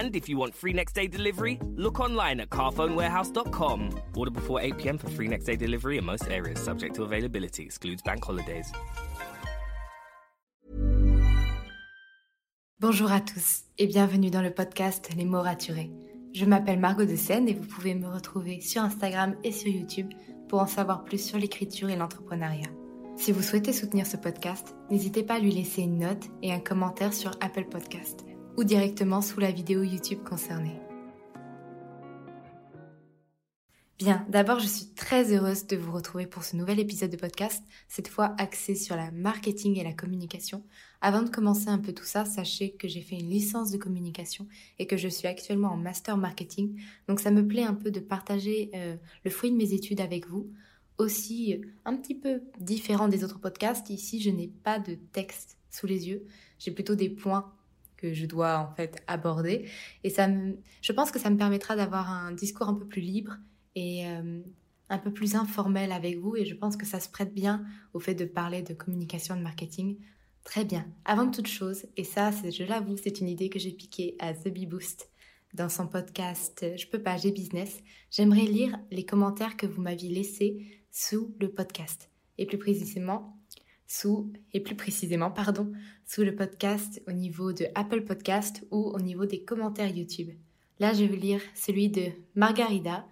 And if you want free next day delivery, look online at carphonewarehouse.com. Order before 8 pm for free next day delivery in most areas, subject to availability, excludes bank holidays. Bonjour à tous et bienvenue dans le podcast Les mots raturés. Je m'appelle Margot de Seine et vous pouvez me retrouver sur Instagram et sur YouTube pour en savoir plus sur l'écriture et l'entrepreneuriat. Si vous souhaitez soutenir ce podcast, n'hésitez pas à lui laisser une note et un commentaire sur Apple Podcast ou directement sous la vidéo YouTube concernée. Bien, d'abord je suis très heureuse de vous retrouver pour ce nouvel épisode de podcast, cette fois axé sur la marketing et la communication. Avant de commencer un peu tout ça, sachez que j'ai fait une licence de communication et que je suis actuellement en master marketing, donc ça me plaît un peu de partager euh, le fruit de mes études avec vous. Aussi, euh, un petit peu différent des autres podcasts, ici je n'ai pas de texte sous les yeux, j'ai plutôt des points que je dois en fait aborder. Et ça me, je pense que ça me permettra d'avoir un discours un peu plus libre et euh, un peu plus informel avec vous. Et je pense que ça se prête bien au fait de parler de communication, de marketing. Très bien. Avant toute chose, et ça, je l'avoue, c'est une idée que j'ai piquée à The Bee Boost dans son podcast Je peux pas, j'ai business. J'aimerais lire les commentaires que vous m'aviez laissés sous le podcast. Et plus précisément, sous, et plus précisément, pardon, sous le podcast au niveau de Apple Podcast ou au niveau des commentaires YouTube. Là, je vais lire celui de Margarida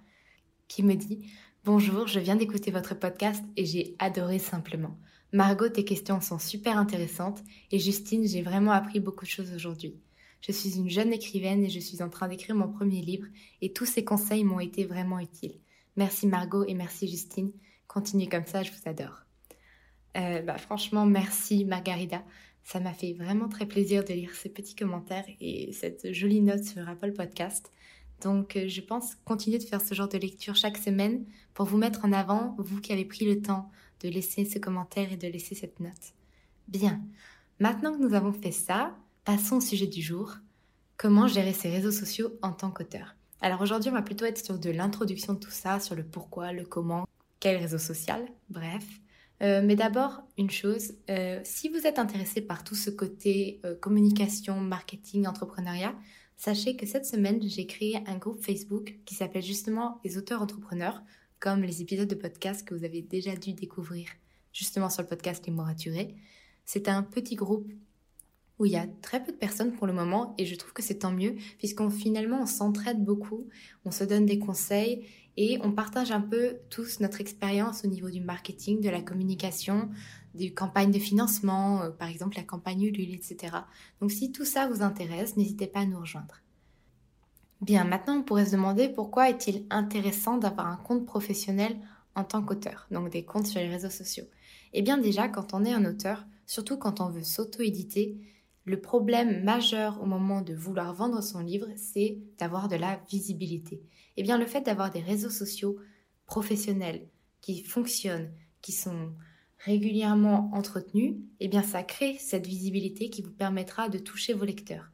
qui me dit Bonjour, je viens d'écouter votre podcast et j'ai adoré simplement. Margot, tes questions sont super intéressantes et Justine, j'ai vraiment appris beaucoup de choses aujourd'hui. Je suis une jeune écrivaine et je suis en train d'écrire mon premier livre et tous ces conseils m'ont été vraiment utiles. Merci Margot et merci Justine. Continuez comme ça, je vous adore. Euh, bah, franchement, merci Margarida. Ça m'a fait vraiment très plaisir de lire ces petits commentaires et cette jolie note sur Apple Podcast. Donc, euh, je pense continuer de faire ce genre de lecture chaque semaine pour vous mettre en avant, vous qui avez pris le temps de laisser ce commentaire et de laisser cette note. Bien, maintenant que nous avons fait ça, passons au sujet du jour. Comment gérer ses réseaux sociaux en tant qu'auteur? Alors aujourd'hui, on va plutôt être sur de l'introduction de tout ça, sur le pourquoi, le comment, quel réseau social, bref. Euh, mais d'abord, une chose, euh, si vous êtes intéressé par tout ce côté euh, communication, marketing, entrepreneuriat, sachez que cette semaine, j'ai créé un groupe Facebook qui s'appelle justement les auteurs entrepreneurs, comme les épisodes de podcast que vous avez déjà dû découvrir justement sur le podcast Les mots raturés. C'est un petit groupe où il y a très peu de personnes pour le moment et je trouve que c'est tant mieux puisqu'on finalement on s'entraide beaucoup, on se donne des conseils et on partage un peu tous notre expérience au niveau du marketing, de la communication, des campagnes de financement, euh, par exemple la campagne Ulule, etc. Donc si tout ça vous intéresse, n'hésitez pas à nous rejoindre. Bien, maintenant on pourrait se demander pourquoi est-il intéressant d'avoir un compte professionnel en tant qu'auteur, donc des comptes sur les réseaux sociaux. Eh bien déjà, quand on est un auteur, surtout quand on veut s'auto-éditer, le problème majeur au moment de vouloir vendre son livre, c'est d'avoir de la visibilité. Eh bien, le fait d'avoir des réseaux sociaux professionnels qui fonctionnent, qui sont régulièrement entretenus, eh bien, ça crée cette visibilité qui vous permettra de toucher vos lecteurs.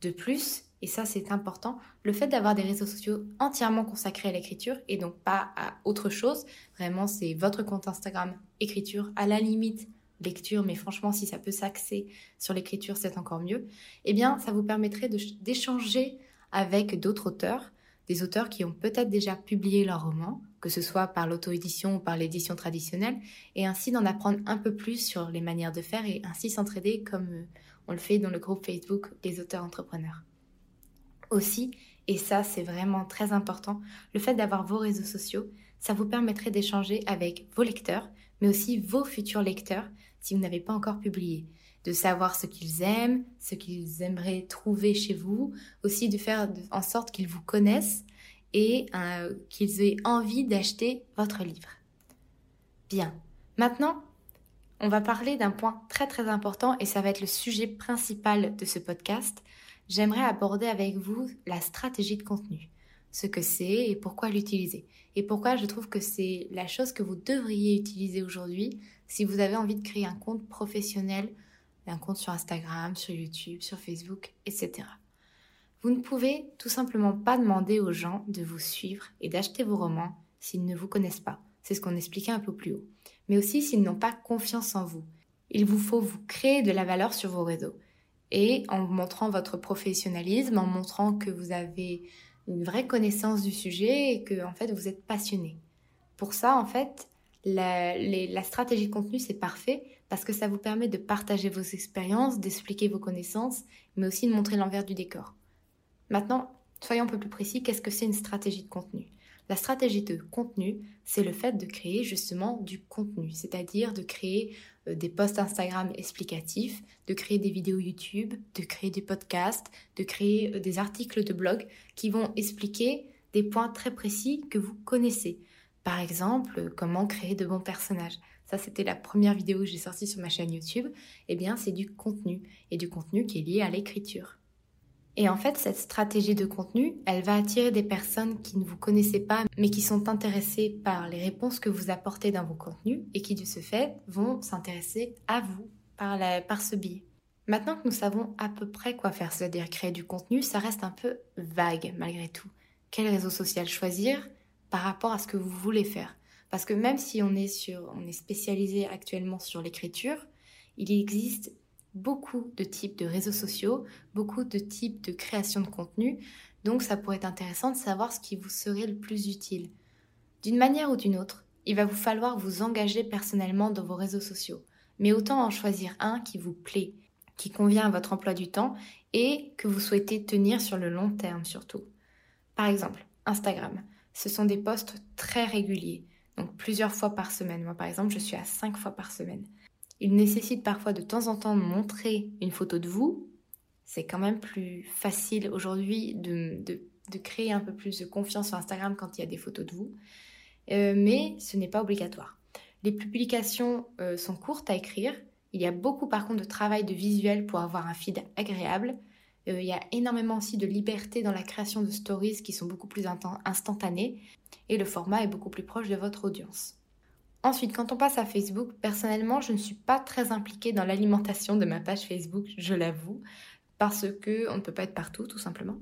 De plus, et ça c'est important, le fait d'avoir des réseaux sociaux entièrement consacrés à l'écriture et donc pas à autre chose, vraiment c'est votre compte Instagram écriture, à la limite lecture, mais franchement, si ça peut s'axer sur l'écriture, c'est encore mieux, eh bien, ça vous permettrait d'échanger avec d'autres auteurs, des auteurs qui ont peut-être déjà publié leur roman, que ce soit par l'auto-édition ou par l'édition traditionnelle, et ainsi d'en apprendre un peu plus sur les manières de faire et ainsi s'entraider comme euh, on le fait dans le groupe Facebook des auteurs entrepreneurs. Aussi, Et ça, c'est vraiment très important. Le fait d'avoir vos réseaux sociaux, ça vous permettrait d'échanger avec vos lecteurs, mais aussi vos futurs lecteurs si vous n'avez pas encore publié. De savoir ce qu'ils aiment, ce qu'ils aimeraient trouver chez vous, aussi de faire en sorte qu'ils vous connaissent et euh, qu'ils aient envie d'acheter votre livre. Bien, maintenant, on va parler d'un point très très important et ça va être le sujet principal de ce podcast. J'aimerais aborder avec vous la stratégie de contenu, ce que c'est et pourquoi l'utiliser. Et pourquoi je trouve que c'est la chose que vous devriez utiliser aujourd'hui si vous avez envie de créer un compte professionnel, un compte sur Instagram, sur YouTube, sur Facebook, etc. Vous ne pouvez tout simplement pas demander aux gens de vous suivre et d'acheter vos romans s'ils ne vous connaissent pas. C'est ce qu'on expliquait un peu plus haut mais aussi s'ils n'ont pas confiance en vous. Il vous faut vous créer de la valeur sur vos réseaux. Et en montrant votre professionnalisme, en montrant que vous avez une vraie connaissance du sujet et que en fait vous êtes passionné. Pour ça, en fait, la, la stratégie de contenu, c'est parfait parce que ça vous permet de partager vos expériences, d'expliquer vos connaissances, mais aussi de montrer l'envers du décor. Maintenant, soyons un peu plus précis, qu'est-ce que c'est une stratégie de contenu? La stratégie de contenu, c'est le fait de créer justement du contenu, c'est-à-dire de créer euh, des posts Instagram explicatifs, de créer des vidéos YouTube, de créer des podcasts, de créer euh, des articles de blog qui vont expliquer des points très précis que vous connaissez. Par exemple, comment créer de bons personnages. Ça, c'était la première vidéo que j'ai sortie sur ma chaîne YouTube. Eh bien, c'est du contenu et du contenu qui est lié à l'écriture. Et en fait, cette stratégie de contenu, elle va attirer des personnes qui ne vous connaissez pas, mais qui sont intéressées par les réponses que vous apportez dans vos contenus et qui, de ce fait, vont s'intéresser à vous par, par ce biais. Maintenant que nous savons à peu près quoi faire, c'est-à-dire créer du contenu, ça reste un peu vague malgré tout. Quel réseau social choisir par rapport à ce que vous voulez faire? Parce que même si on est, sur, on est spécialisé actuellement sur l'écriture, il existe beaucoup de types de réseaux sociaux, beaucoup de types de création de contenu, donc ça pourrait être intéressant de savoir ce qui vous serait le plus utile. D'une manière ou d'une autre, il va vous falloir vous engager personnellement dans vos réseaux sociaux, mais autant en choisir un qui vous plaît, qui convient à votre emploi du temps et que vous souhaitez tenir sur le long terme surtout. Par exemple, Instagram. Ce sont des posts très réguliers, plusieurs fois par semaine. Moi par exemple, je suis à cinq fois par semaine. Il nécessite parfois de temps en temps de montrer une photo de vous. C'est quand même plus facile aujourd'hui de, créer un peu plus de confiance sur Instagram quand il y a des photos de vous. Euh, mais ce n'est pas obligatoire. Les publications euh, sont courtes à écrire. Il y a beaucoup par contre de travail de visuel pour avoir un feed agréable. Euh, il y a énormément aussi de liberté dans la création de stories qui sont beaucoup plus instantanées et le format est beaucoup plus proche de votre audience. Ensuite, quand on passe à Facebook, personnellement, je ne suis pas très impliquée dans l'alimentation de ma page Facebook, je l'avoue, parce que on ne peut pas être partout, tout simplement.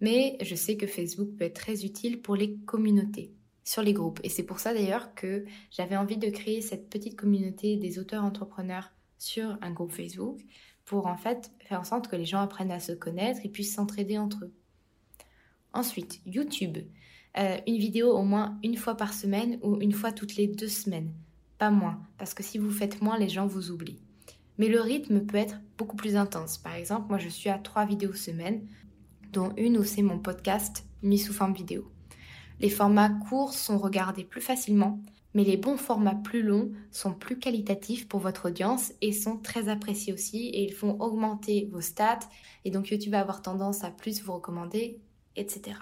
Mais je sais que Facebook peut être très utile pour les communautés, sur les groupes. Et c'est pour ça d'ailleurs que j'avais envie de créer cette petite communauté des auteurs entrepreneurs sur un groupe Facebook pour en fait faire en sorte que les gens apprennent à se connaître et puissent s'entraider entre eux. Ensuite, YouTube. Euh, une vidéo au moins une fois par semaine ou une fois toutes les deux semaines. Pas moins, parce que si vous faites moins, les gens vous oublient. Mais le rythme peut être beaucoup plus intense. Par exemple, moi je suis à trois vidéos semaine, dont une où c'est mon podcast mis sous forme vidéo. Les formats courts sont regardés plus facilement, mais les bons formats plus longs sont plus qualitatifs pour votre audience et sont très appréciés aussi et ils font augmenter vos stats et donc YouTube va avoir tendance à plus vous recommander, etc.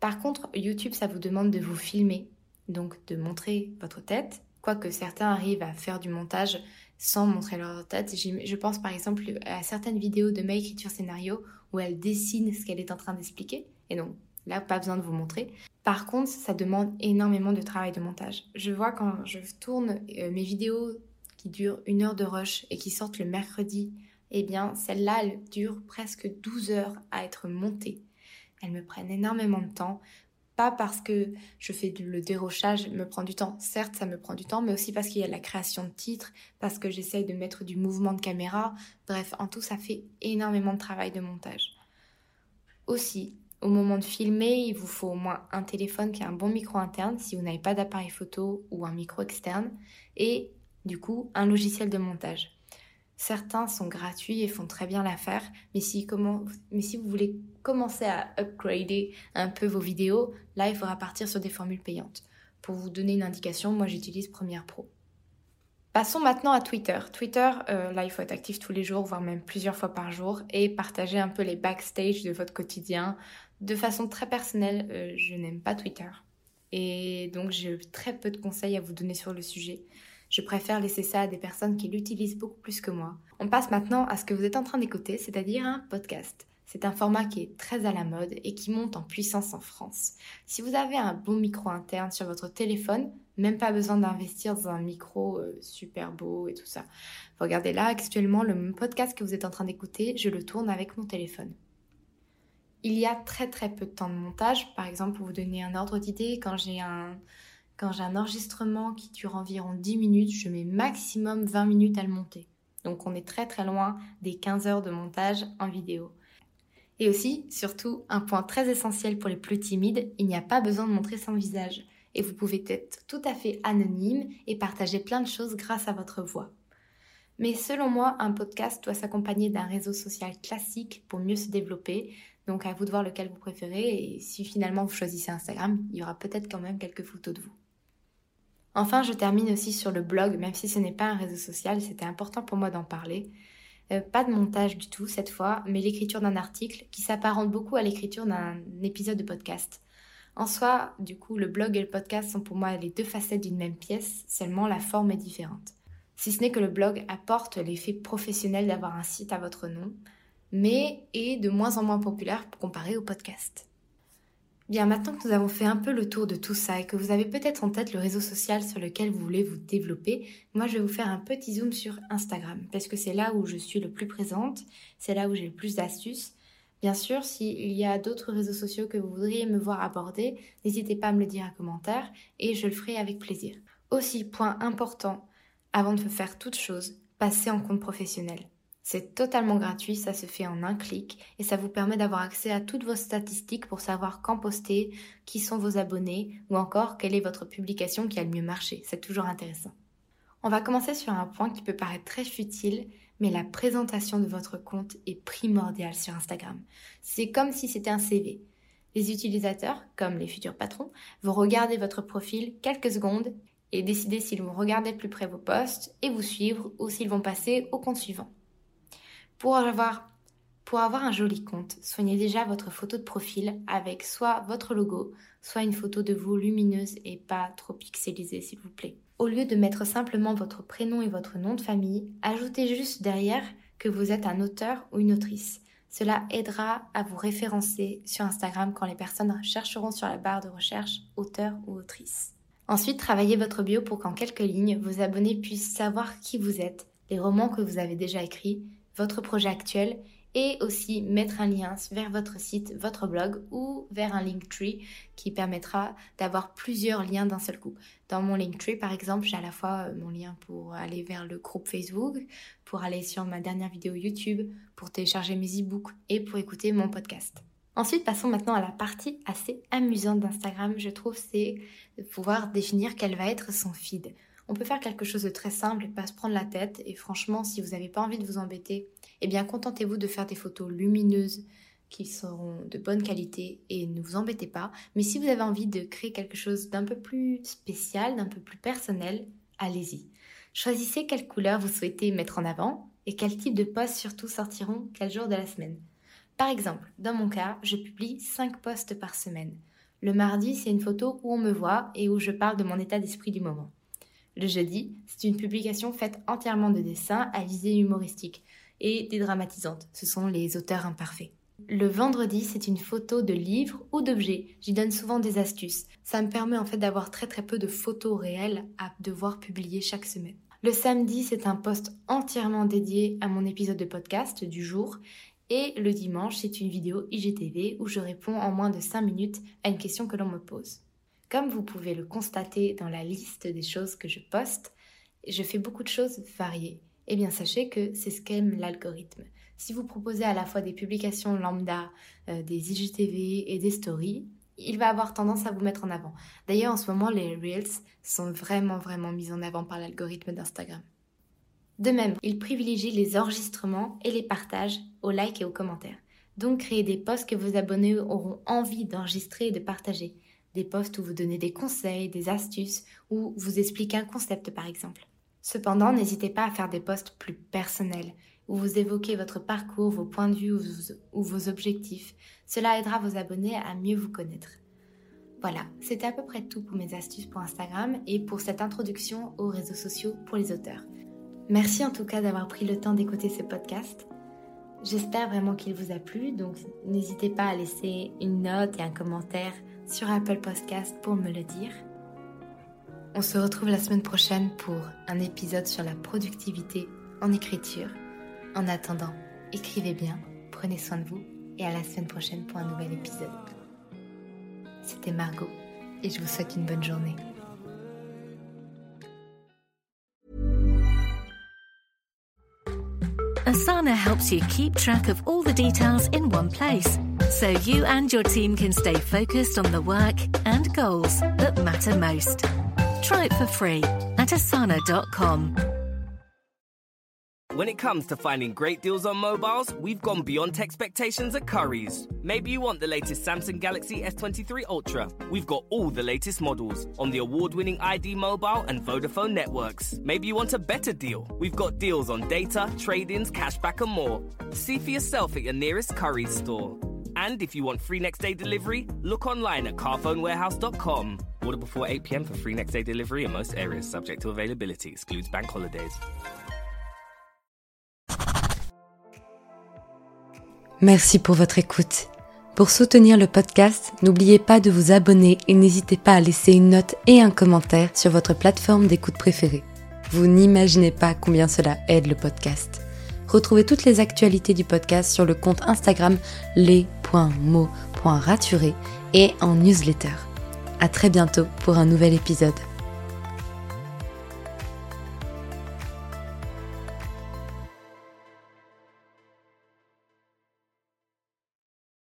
Par contre, YouTube, ça vous demande de vous filmer, donc de montrer votre tête, quoique certains arrivent à faire du montage sans montrer leur tête. Je pense par exemple à certaines vidéos de ma écriture scénario où elle dessine ce qu'elle est en train d'expliquer, et donc là, pas besoin de vous montrer. Par contre, ça demande énormément de travail de montage. Je vois quand je tourne euh, mes vidéos qui durent une heure de rush et qui sortent le mercredi, eh bien, celle-là, elle dure presque 12 heures à être montée. Elles me prennent énormément de temps. Pas parce que je fais le dérochage, me prend du temps. Certes, ça me prend du temps, mais aussi parce qu'il y a la création de titres, parce que j'essaye de mettre du mouvement de caméra. Bref, en tout, ça fait énormément de travail de montage. Aussi, au moment de filmer, il vous faut au moins un téléphone qui a un bon micro interne si vous n'avez pas d'appareil photo ou un micro externe, et du coup, un logiciel de montage. Certains sont gratuits et font très bien l'affaire, mais si, vous voulez commencer à upgrader un peu vos vidéos, là il faudra partir sur des formules payantes. Pour vous donner une indication, moi j'utilise Premiere Pro. Passons maintenant à Twitter. Twitter, euh, là il faut être actif tous les jours, voire même plusieurs fois par jour, et partager un peu les backstage de votre quotidien. De façon très personnelle, euh, je n'aime pas Twitter. Et donc j'ai très peu de conseils à vous donner sur le sujet. Je préfère laisser ça à des personnes qui l'utilisent beaucoup plus que moi. On passe maintenant à ce que vous êtes en train d'écouter, c'est-à-dire un podcast. C'est un format qui est très à la mode et qui monte en puissance en France. Si vous avez un bon micro interne sur votre téléphone, même pas besoin d'investir dans un micro euh, super beau et tout ça. Regardez là, actuellement, le podcast que vous êtes en train d'écouter, je le tourne avec mon téléphone. Il y a très très peu de temps de montage. Par exemple, pour vous donner un ordre d'idée, quand j'ai un, enregistrement qui dure environ 10 minutes, je mets maximum 20 minutes à le monter. Donc on est très très loin des 15 heures de montage en vidéo. Et aussi, surtout, un point très essentiel pour les plus timides, il n'y a pas besoin de montrer son visage. Et vous pouvez être tout à fait anonyme et partager plein de choses grâce à votre voix. Mais selon moi, un podcast doit s'accompagner d'un réseau social classique pour mieux se développer. Donc à vous de voir lequel vous préférez et si finalement vous choisissez Instagram, il y aura peut-être quand même quelques photos de vous. Enfin, je termine aussi sur le blog, même si ce n'est pas un réseau social, c'était important pour moi d'en parler. Euh, pas de montage du tout cette fois, mais l'écriture d'un article qui s'apparente beaucoup à l'écriture d'un épisode de podcast. En soi, du coup, le blog et le podcast sont pour moi les deux facettes d'une même pièce, seulement la forme est différente. Si ce n'est que le blog apporte l'effet professionnel d'avoir un site à votre nom, mais est de moins en moins populaire pour comparer au podcast. Bien, maintenant que nous avons fait un peu le tour de tout ça et que vous avez peut-être en tête le réseau social sur lequel vous voulez vous développer, moi je vais vous faire un petit zoom sur Instagram parce que c'est là où je suis le plus présente, c'est là où j'ai le plus d'astuces. Bien sûr, s'il y a d'autres réseaux sociaux que vous voudriez me voir aborder, n'hésitez pas à me le dire en commentaire et je le ferai avec plaisir. Aussi, point important, avant de faire toute chose, passez en compte professionnel. C'est totalement gratuit, ça se fait en un clic et ça vous permet d'avoir accès à toutes vos statistiques pour savoir quand poster, qui sont vos abonnés ou encore quelle est votre publication qui a le mieux marché. C'est toujours intéressant. On va commencer sur un point qui peut paraître très futile, mais la présentation de votre compte est primordiale sur Instagram. C'est comme si c'était un CV. Les utilisateurs, comme les futurs patrons, vont regarder votre profil quelques secondes et décider s'ils vont regarder de plus près vos posts et vous suivre ou s'ils vont passer au compte suivant. Pour avoir, un joli compte, soignez déjà votre photo de profil avec soit votre logo, soit une photo de vous lumineuse et pas trop pixelisée s'il vous plaît. Au lieu de mettre simplement votre prénom et votre nom de famille, ajoutez juste derrière que vous êtes un auteur ou une autrice. Cela aidera à vous référencer sur Instagram quand les personnes chercheront sur la barre de recherche auteur ou autrice. Ensuite, travaillez votre bio pour qu'en quelques lignes, vos abonnés puissent savoir qui vous êtes, les romans que vous avez déjà écrits, votre projet actuel et aussi mettre un lien vers votre site, votre blog ou vers un Linktree qui permettra d'avoir plusieurs liens d'un seul coup. Dans mon Linktree, par exemple, j'ai à la fois euh, mon lien pour aller vers le groupe Facebook, pour aller sur ma dernière vidéo YouTube, pour télécharger mes e-books et pour écouter mon podcast. Ensuite, passons maintenant à la partie assez amusante d'Instagram, je trouve, c'est de pouvoir définir quel va être son feed on peut faire quelque chose de très simple et pas se prendre la tête. Et franchement, si vous n'avez pas envie de vous embêter, eh bien contentez-vous de faire des photos lumineuses qui seront de bonne qualité et ne vous embêtez pas. Mais si vous avez envie de créer quelque chose d'un peu plus spécial, d'un peu plus personnel, allez-y. Choisissez quelle couleur vous souhaitez mettre en avant et quel type de posts surtout sortiront quel jour de la semaine. Par exemple, dans mon cas, je publie 5 posts par semaine. Le mardi, c'est une photo où on me voit et où je parle de mon état d'esprit du moment. Le jeudi, c'est une publication faite entièrement de dessins à visée humoristique et dédramatisante. Ce sont les auteurs imparfaits. Le vendredi, c'est une photo de livres ou d'objets. J'y donne souvent des astuces. Ça me permet en fait d'avoir très très peu de photos réelles à devoir publier chaque semaine. Le samedi, c'est un post entièrement dédié à mon épisode de podcast du jour. Et le dimanche, c'est une vidéo IGTV où je réponds en moins de 5 minutes à une question que l'on me pose. Comme vous pouvez le constater dans la liste des choses que je poste, je fais beaucoup de choses variées. Eh bien, sachez que c'est ce qu'aime l'algorithme. Si vous proposez à la fois des publications lambda, euh, des IGTV et des stories, il va avoir tendance à vous mettre en avant. D'ailleurs, en ce moment, les Reels sont vraiment, vraiment mis en avant par l'algorithme d'Instagram. De même, il privilégie les enregistrements et les partages aux likes et aux commentaires. Donc créez des posts que vos abonnés auront envie d'enregistrer et de partager. Des posts où vous donnez des conseils, des astuces, ou vous expliquez un concept par exemple. Cependant, n'hésitez pas à faire des posts plus personnels, où vous évoquez votre parcours, vos points de vue ou vos objectifs. Cela aidera vos abonnés à mieux vous connaître. Voilà, c'était à peu près tout pour mes astuces pour Instagram et pour cette introduction aux réseaux sociaux pour les auteurs. Merci en tout cas d'avoir pris le temps d'écouter ce podcast. J'espère vraiment qu'il vous a plu, donc n'hésitez pas à laisser une note et un commentaire sur Apple Podcast pour me le dire. On se retrouve la semaine prochaine pour un épisode sur la productivité en écriture. En attendant, écrivez bien, prenez soin de vous et à la semaine prochaine pour un nouvel épisode. C'était Margot et je vous souhaite une bonne journée. Asana helps you keep track of all the details in one place so you and your team can stay focused on the work and goals that matter most. Try it for free at asana.com. When it comes to finding great deals on mobiles, we've gone beyond expectations at Curry's. Maybe you want the latest Samsung Galaxy S23 Ultra. We've got all the latest models on the award winning ID Mobile and Vodafone networks. Maybe you want a better deal. We've got deals on data, trade ins, cashback, and more. See for yourself at your nearest Curry's store. And if you want free next day delivery, look online at carphonewarehouse.com. Order before 8 pm for free next day delivery in most areas, subject to availability, excludes bank holidays. Merci pour votre écoute. Pour soutenir le podcast, n'oubliez pas de vous abonner et n'hésitez pas à laisser une note et un commentaire sur votre plateforme d'écoute préférée. Vous n'imaginez pas combien cela aide le podcast. Retrouvez toutes les actualités du podcast sur le compte Instagram les.mots.raturés et en newsletter. À très bientôt pour un nouvel épisode.